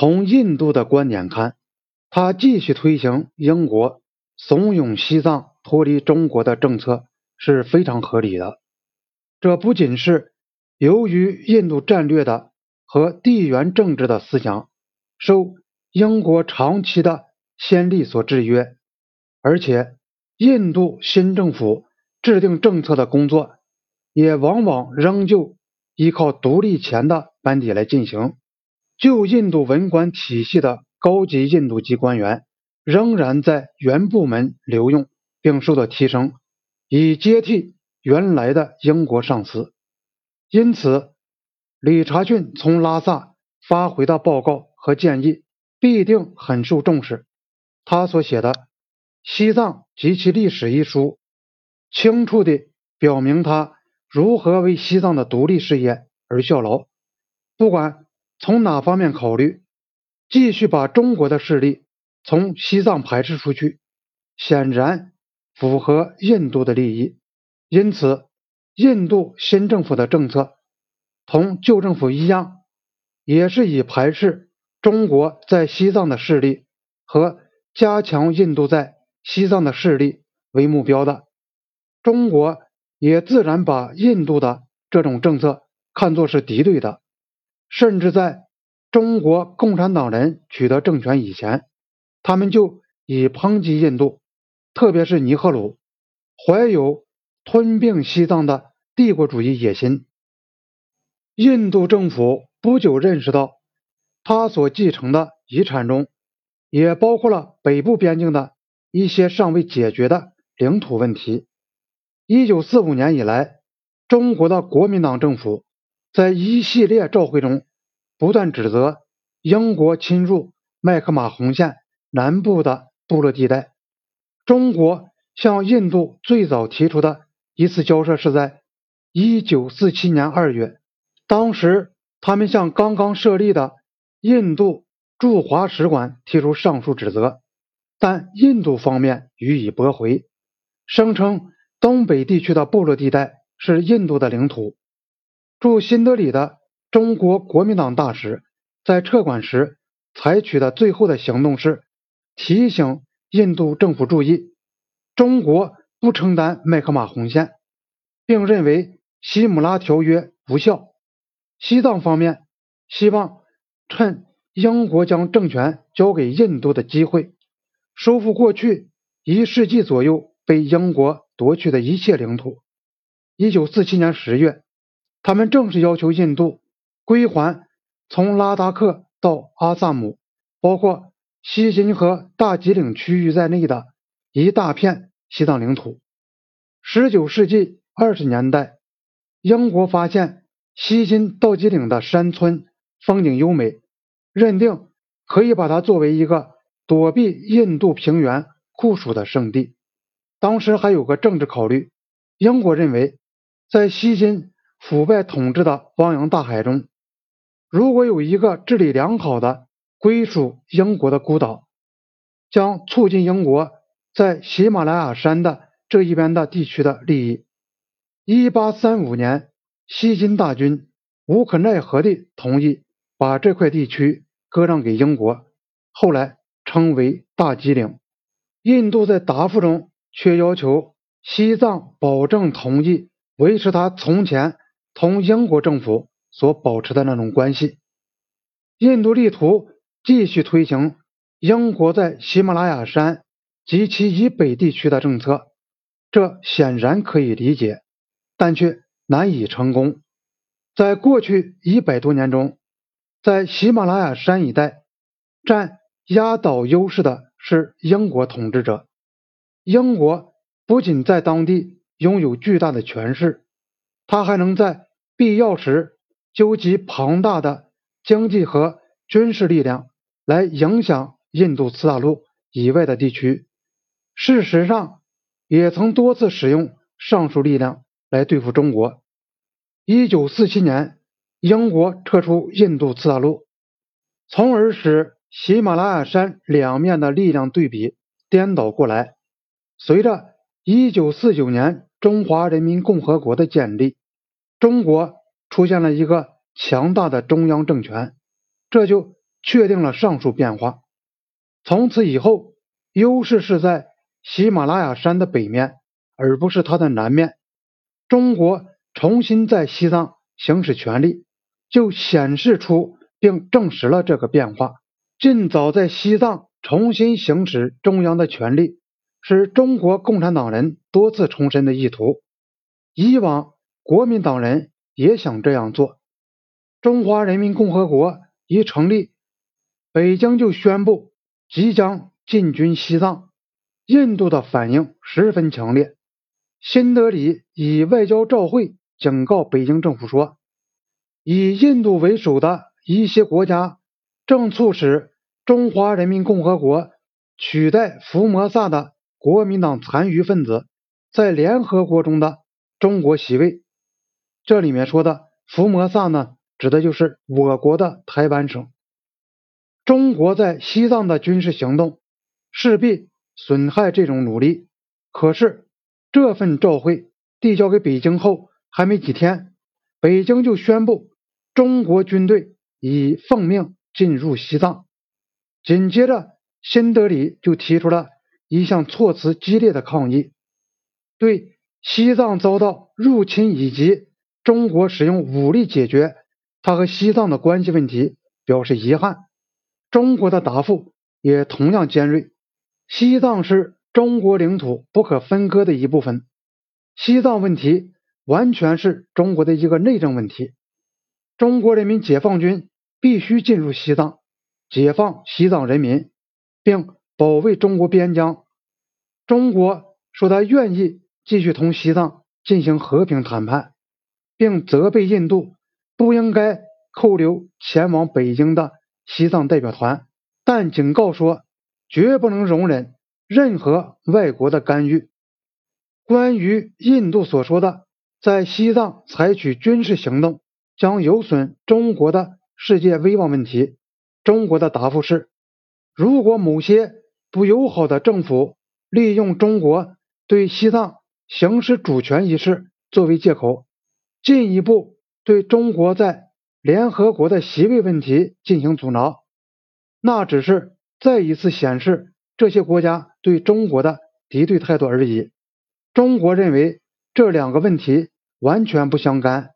从印度的观点看，他继续推行英国怂恿西藏脱离中国的政策是非常合理的。这不仅是由于印度战略的和地缘政治的思想受英国长期的先例所制约，而且印度新政府制定政策的工作也往往仍旧依靠独立前的班底来进行。旧印度文官体系的高级印度籍官员仍然在原部门留用，并受到提升，以接替原来的英国上司。因此，理查逊从拉萨发回的报告和建议必定很受重视。他所写的《西藏及其历史》一书，清楚地表明他如何为西藏的独立事业而效劳，不管。从哪方面考虑，继续把中国的势力从西藏排斥出去，显然符合印度的利益。因此，印度新政府的政策同旧政府一样，也是以排斥中国在西藏的势力和加强印度在西藏的势力为目标的。中国也自然把印度的这种政策看作是敌对的。甚至在中国共产党人取得政权以前，他们就已抨击印度，特别是尼赫鲁，怀有吞并西藏的帝国主义野心。印度政府不久认识到，他所继承的遗产中，也包括了北部边境的一些尚未解决的领土问题。一九四五年以来，中国的国民党政府。在一系列照会中，不断指责英国侵入麦克马洪线南部的部落地带。中国向印度最早提出的一次交涉是在1947年2月，当时他们向刚刚设立的印度驻华使馆提出上述指责，但印度方面予以驳回，声称东北地区的部落地带是印度的领土。驻新德里的中国国民党大使在撤馆时采取的最后的行动是提醒印度政府注意，中国不承担麦克马洪线，并认为西姆拉条约无效。西藏方面希望趁英国将政权交给印度的机会，收复过去一世纪左右被英国夺去的一切领土。一九四七年十月。他们正式要求印度归还从拉达克到阿萨姆，包括西金和大吉岭区域在内的一大片西藏领土。十九世纪二十年代，英国发现西金道吉岭的山村风景优美，认定可以把它作为一个躲避印度平原酷暑的圣地。当时还有个政治考虑，英国认为在西金。腐败统治的汪洋大海中，如果有一个治理良好的归属英国的孤岛，将促进英国在喜马拉雅山的这一边的地区的利益。一八三五年，西金大军无可奈何地同意把这块地区割让给英国，后来称为大吉岭。印度在答复中却要求西藏保证同意维持他从前。同英国政府所保持的那种关系，印度力图继续推行英国在喜马拉雅山及其以北地区的政策，这显然可以理解，但却难以成功。在过去一百多年中，在喜马拉雅山一带占压倒优势的是英国统治者。英国不仅在当地拥有巨大的权势。他还能在必要时纠集庞大的经济和军事力量来影响印度次大陆以外的地区。事实上，也曾多次使用上述力量来对付中国。一九四七年，英国撤出印度次大陆，从而使喜马拉雅山两面的力量对比颠倒过来。随着一九四九年中华人民共和国的建立。中国出现了一个强大的中央政权，这就确定了上述变化。从此以后，优势是在喜马拉雅山的北面，而不是它的南面。中国重新在西藏行使权力，就显示出并证实了这个变化。尽早在西藏重新行使中央的权力，是中国共产党人多次重申的意图。以往国民党人也想这样做。中华人民共和国一成立，北京就宣布即将进军西藏。印度的反应十分强烈。新德里以外交照会警告北京政府说，以印度为首的一些国家正促使中华人民共和国取代福摩萨的国民党残余分子在联合国中的中国席位。这里面说的福摩萨呢？指的就是我国的台湾省。中国在西藏的军事行动势必损害这种努力。可是这份照会递交给北京后，还没几天，北京就宣布中国军队已奉命进入西藏。紧接着，新德里就提出了一项措辞激烈的抗议，对西藏遭到入侵以及中国使用武力解决。他和西藏的关系问题表示遗憾，中国的答复也同样尖锐。西藏是中国领土不可分割的一部分，西藏问题完全是中国的一个内政问题。中国人民解放军必须进入西藏，解放西藏人民，并保卫中国边疆。中国说他愿意继续同西藏进行和平谈判，并责备印度。不应该扣留前往北京的西藏代表团，但警告说绝不能容忍任何外国的干预。关于印度所说的在西藏采取军事行动将有损中国的世界威望问题，中国的答复是：如果某些不友好的政府利用中国对西藏行使主权一事作为借口，进一步。对中国在联合国的席位问题进行阻挠，那只是再一次显示这些国家对中国的敌对态度而已。中国认为这两个问题完全不相干，